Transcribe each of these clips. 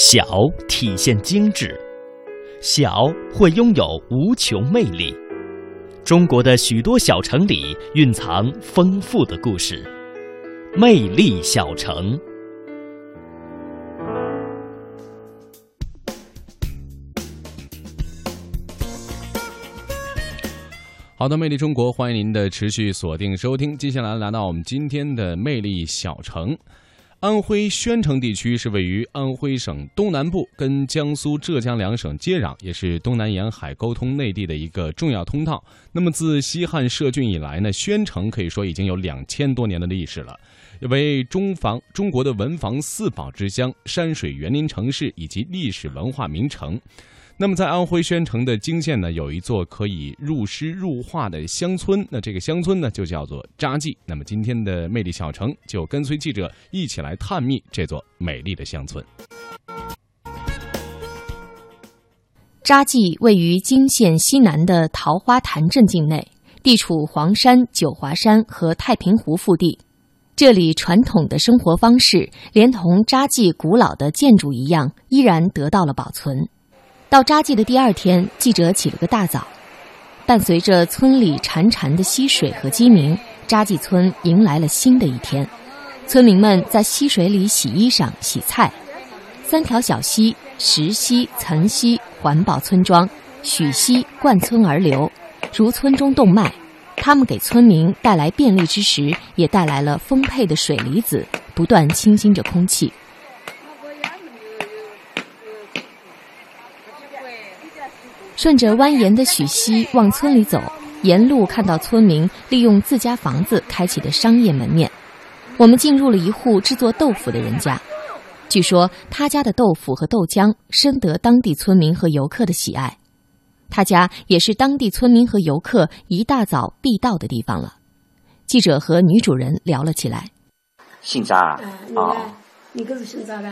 小体现精致，小会拥有无穷魅力。中国的许多小城里蕴藏丰富的故事，魅力小城。好的，魅力中国，欢迎您的持续锁定收听。接下来来到我们今天的魅力小城。安徽宣城地区是位于安徽省东南部，跟江苏、浙江两省接壤，也是东南沿海沟通内地的一个重要通道。那么自西汉设郡以来呢，宣城可以说已经有两千多年的历史了，为中房中国的文房四宝之乡、山水园林城市以及历史文化名城。那么，在安徽宣城的泾县呢，有一座可以入诗入画的乡村。那这个乡村呢，就叫做扎记。那么，今天的魅力小城就跟随记者一起来探秘这座美丽的乡村。扎记位于泾县西南的桃花潭镇境内，地处黄山、九华山和太平湖腹地。这里传统的生活方式，连同扎记古老的建筑一样，依然得到了保存。到扎记的第二天，记者起了个大早，伴随着村里潺潺的溪水和鸡鸣，扎记村迎来了新的一天。村民们在溪水里洗衣裳、洗菜。三条小溪——石溪、岑溪——环抱村庄，许溪贯村而流，如村中动脉。它们给村民带来便利之时，也带来了丰沛的水离子，不断清新着空气。顺着蜿蜒的许溪往村里走，沿路看到村民利用自家房子开启的商业门面。我们进入了一户制作豆腐的人家，据说他家的豆腐和豆浆深得当地村民和游客的喜爱。他家也是当地村民和游客一大早必到的地方了。记者和女主人聊了起来。姓张啊？啊，你可是姓张的？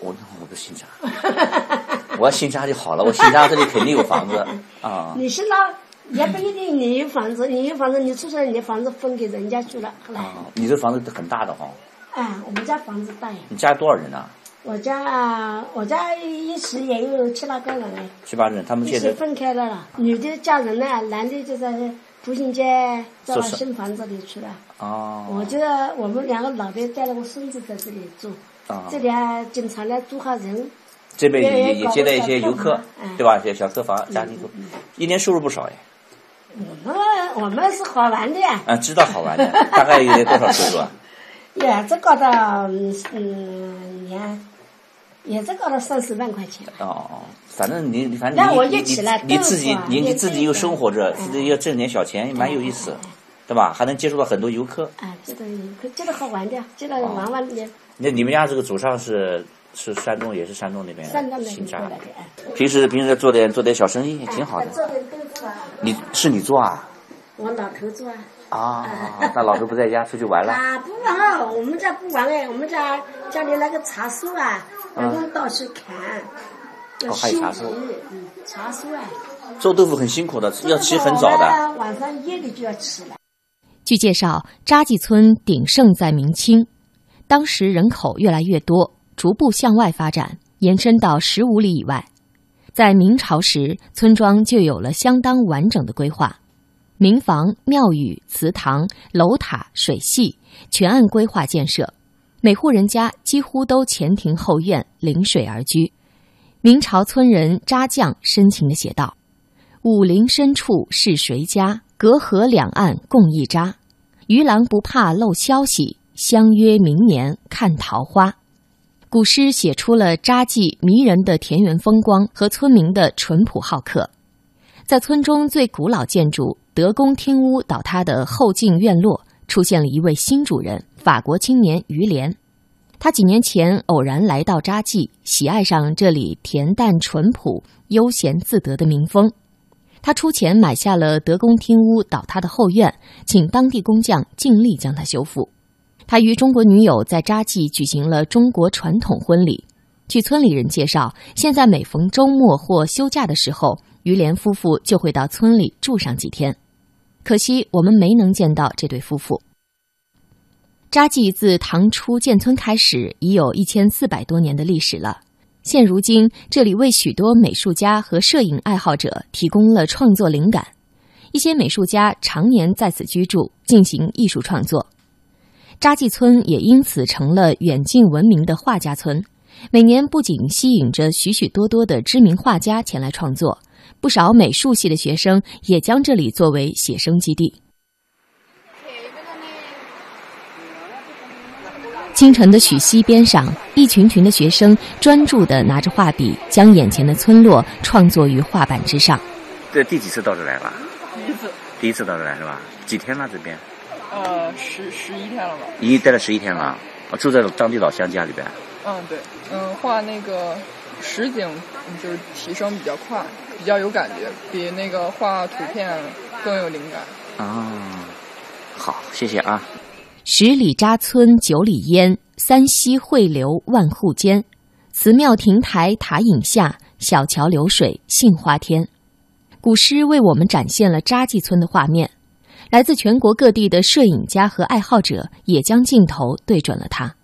我我不姓张。我要姓张就好了，我新家这里肯定有房子啊。你新家也不一定，你有房子，你有房子，你出生，你的房子分给人家住了，后来。你这房子很大的哈。哎，我们家房子大呀。你家多少人呢？我家我家一时也有七八个人哎。七八人，他们现在。分开了了，女的嫁人了，男的就在步行街到新房子里去了。哦。我就我们两个老的带了个孙子在这里住，啊这里还经常来住下人。这边也也接待一些游客，对吧？些小客房、家庭住，一年收入不少哎。我们我们是好玩的呀。啊，知道好玩的，大概有多少收入啊？也这搞到嗯年，也这搞到三四万块钱。哦哦，反正你反正你你你自己你你自己又生活着，自己要挣点小钱，蛮有意思，对吧？还能接触到很多游客。啊，接到游客，接到好玩的，接到玩玩的。那你们家这个祖上是？是山东，也是山东那边的，姓张。平时平时做点做点小生意，挺好的。做点豆腐啊。你是你做啊？我老头做啊。啊，那老头不在家，出去玩了。啊，不玩，我们家不玩哎，我们家家里那个茶树啊，我们到处砍。哦，还有茶树。嗯，茶树啊。做豆腐很辛苦的，要起很早的。晚上夜里就要起了。据介绍，扎记村鼎盛在明清，当时人口越来越多。逐步向外发展，延伸到十五里以外。在明朝时，村庄就有了相当完整的规划，民房、庙宇、祠堂、楼塔、水系全按规划建设，每户人家几乎都前庭后院，临水而居。明朝村人扎匠深情地写道：“武陵深处是谁家？隔河两岸共一扎。渔郎不怕漏消息，相约明年看桃花。”古诗写出了扎记迷人的田园风光和村民的淳朴好客。在村中最古老建筑德公厅屋倒塌的后进院落，出现了一位新主人——法国青年于连。他几年前偶然来到扎记，喜爱上这里恬淡淳朴、悠闲自得的民风。他出钱买下了德公厅屋倒塌的后院，请当地工匠尽力将它修复。他与中国女友在扎记举行了中国传统婚礼。据村里人介绍，现在每逢周末或休假的时候，于连夫妇就会到村里住上几天。可惜我们没能见到这对夫妇。扎记自唐初建村开始，已有一千四百多年的历史了。现如今，这里为许多美术家和摄影爱好者提供了创作灵感。一些美术家常年在此居住，进行艺术创作。扎记村也因此成了远近闻名的画家村。每年不仅吸引着许许多多的知名画家前来创作，不少美术系的学生也将这里作为写生基地。清晨的许溪边上，一群群的学生专注地拿着画笔，将眼前的村落创作于画板之上。这第几次到这来了？第一次。第一次到这来是吧？几天了这边？呃，十十一天了吧。已经待了十一天了，啊住在当地老乡家里边。嗯，对，嗯，画那个实景就是提升比较快，比较有感觉，比那个画图片更有灵感。啊，好，谢谢啊。十里扎村九里烟，三溪汇流万户间。祠庙亭台塔影下，小桥流水杏花天。古诗为我们展现了扎记村的画面。来自全国各地的摄影家和爱好者也将镜头对准了他。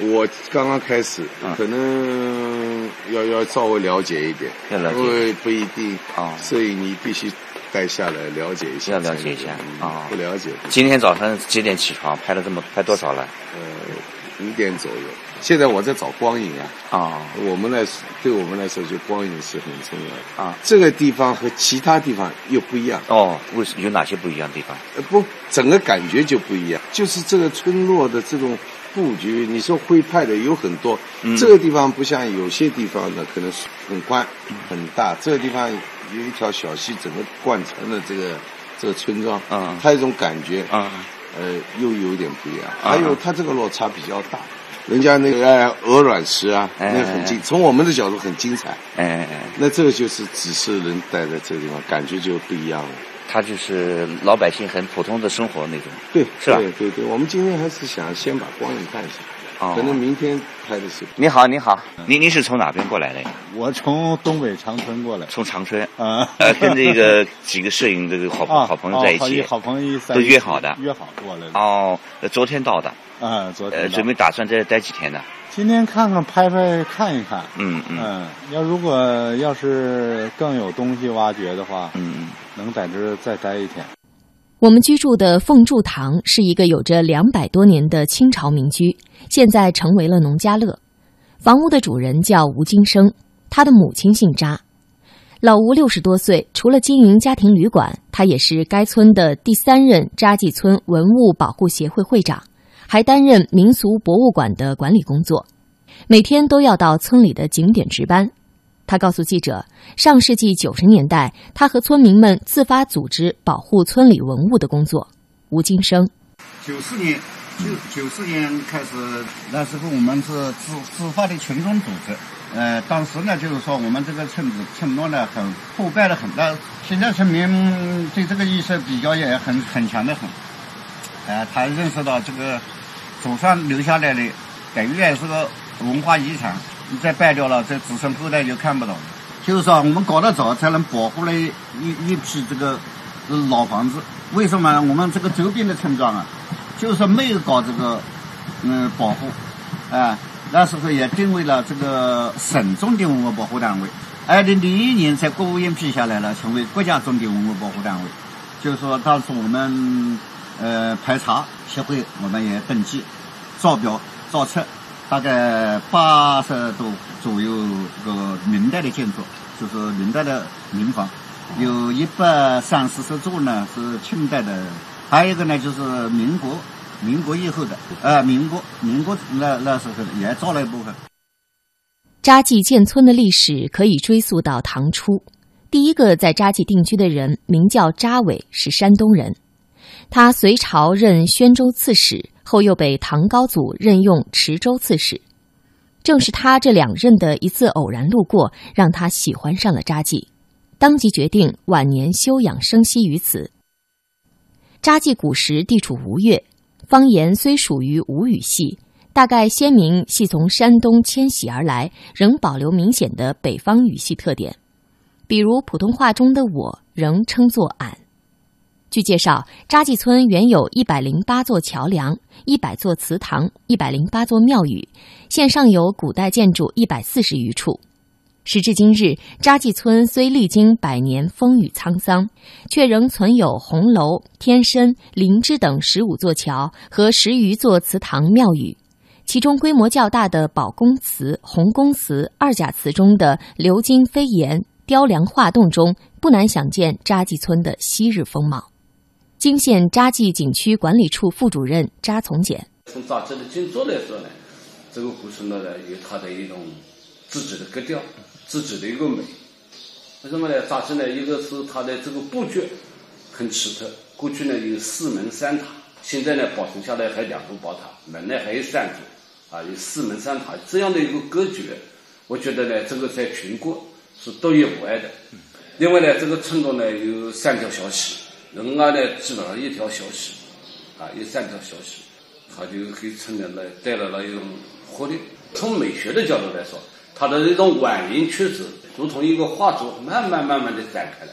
我刚刚开始，可能要要稍微了解一点，因为不一定啊。摄影你必须。待下来了解一下，要了解一下啊！不了解。今天早上几点起床？拍了这么拍多少了？呃，五点左右。现在我在找光影啊。啊。我们来，对我们来说，就光影是很重要的啊。这个地方和其他地方又不一样。哦，为有哪些不一样的地方？呃，不，整个感觉就不一样。就是这个村落的这种布局，你说徽派的有很多。嗯。这个地方不像有些地方呢，可能是很宽很大。这个地方。有一条小溪，整个贯穿了这个这个村庄，嗯，它一种感觉，嗯，呃，又有点不一样。还有它这个落差比较大，人家那个鹅卵石啊，那很精，从我们的角度很精彩，哎哎哎，那这个就是只是人待在这个地方，感觉就不一样了。它就是老百姓很普通的生活那种，对，是吧？对对对，我们今天还是想先把光影看一下。可能明天拍的戏。你好，你好，您您是从哪边过来的？我从东北长春过来。从长春啊，呃，跟这个几个摄影这个好 好朋友在一起，好朋友都约好的，约好过来的。哦，昨天到的。啊，昨天。呃，准备打算再待几天呢？今天看看拍拍看一看。嗯嗯。要如果要是更有东西挖掘的话，嗯嗯，能在这再待一天。我们居住的凤柱堂是一个有着两百多年的清朝民居，现在成为了农家乐。房屋的主人叫吴金生，他的母亲姓扎。老吴六十多岁，除了经营家庭旅馆，他也是该村的第三任扎记村文物保护协会会长，还担任民俗博物馆的管理工作，每天都要到村里的景点值班。他告诉记者，上世纪九十年代，他和村民们自发组织保护村里文物的工作。吴金生，九四年，九九四年开始，那时候我们是自自发的群众组织。呃，当时呢，就是说我们这个村子村落呢很破败的很，那现在村民对这个意识比较也很很强的很。呃，他认识到这个祖上留下来的，等于也是个文化遗产。你再败掉了，这子孙后代就看不懂。就是说，我们搞得早，才能保护了一一批这个老房子。为什么？我们这个周边的村庄啊，就是没有搞这个嗯保护，啊，那时候也定位了这个省重点文物保护单位。二零零一年，在国务院批下来了，成为国家重点文物保护单位。就是说，当时我们呃排查协会，我们也登记、造表、造册。大概八十多左右这个明代的建筑，就是明代的民房，有一百三四十座呢是清代的，还有一个呢就是民国，民国以后的，呃，民国，民国那那时候也造了一部分。扎记建村的历史可以追溯到唐初，第一个在扎记定居的人名叫扎伟，是山东人，他隋朝任宣州刺史。后又被唐高祖任用池州刺史，正是他这两任的一次偶然路过，让他喜欢上了扎记，当即决定晚年休养生息于此。扎记古时地处吴越，方言虽属于吴语系，大概先民系从山东迁徙而来，仍保留明显的北方语系特点，比如普通话中的“我”仍称作“俺”。据介绍，扎记村原有一百零八座桥梁、一百座祠堂、一百零八座庙宇，现尚有古代建筑一百四十余处。时至今日，扎记村虽历经百年风雨沧桑，却仍存有红楼、天参、灵芝等十五座桥和十余座祠堂庙宇。其中规模较大的宝公祠、洪公祠、二甲祠中的鎏金飞檐、雕梁画栋中，不难想见扎记村的昔日风貌。金县扎记景区管理处副主任扎从简：从扎记的建筑来说呢，这个古村落呢有它的一种自己的格调、自己的一个美。为什么呢？扎记呢，一个是它的这个布局很奇特。过去呢有四门三塔，现在呢保存下来还两座宝塔，门呢还有三座，啊，有四门三塔这样的一个格局，我觉得呢这个在全国是独一无二的。另外呢，这个村落呢有三条小溪。人家呢，基本上一条小溪，啊，有三条小溪，它就给村里来带来了一种活力。从美学的角度来说，它的这种蜿蜒曲子，如同一个画作，慢慢慢慢的展开了。